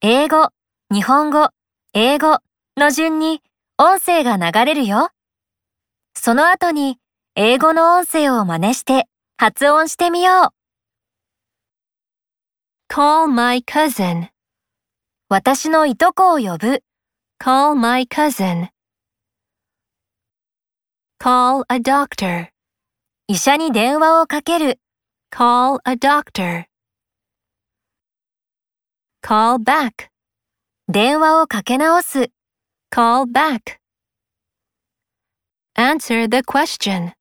英語、日本語、英語の順に音声が流れるよ。その後に英語の音声を真似して発音してみよう。call my cousin, 私のいとこを呼ぶ。call my cousin. Call a doctor, 医者に電話をかける。call a doctor. Call back, 電話をかけ直す。 call back. Answer the question,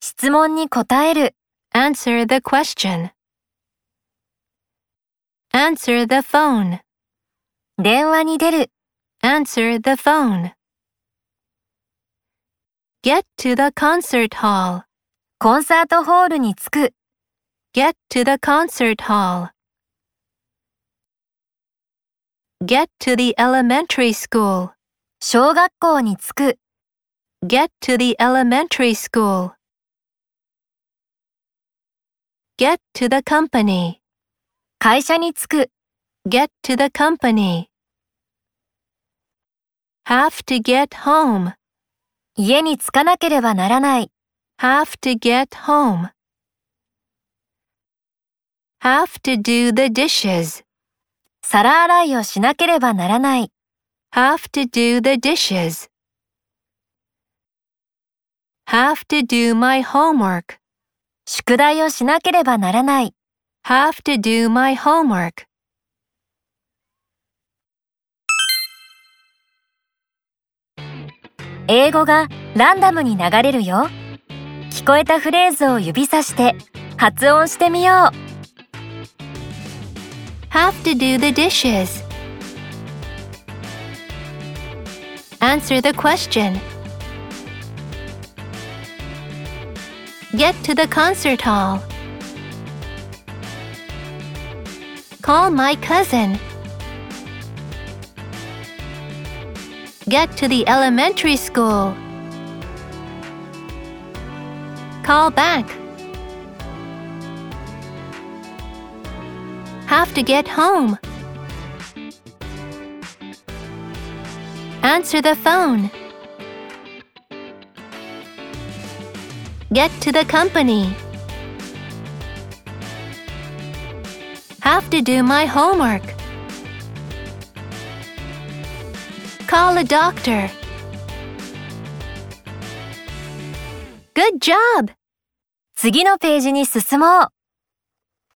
質問に答える。 answer the question. Answer the phone, 電話に出る。 answer the phone. Get to the concert hall, コンサートホールに着く。 get to the concert hall. Get to the elementary school, 小学校に着く。 get to the elementary school. Get to the company, 会社に着く。 get to the company. Have to get home, 家に着かなければならない。 have to get home. Have to do the dishes, 皿洗いをしなければならない。have to do the dishes. Have to do my homework, 宿題をしなければならない。have to do my homework.「英語がランダムに流れるよ」聞こえたフレーズを指さして発音してみよう Have to do the dishes. Answer the question. Get to the concert hall. Call my cousin. Get to the elementary school. Call back. Have to get home. Answer the phone. Get to the company. Have to do my homework. Call a doctor. Good job! 次のページに進もう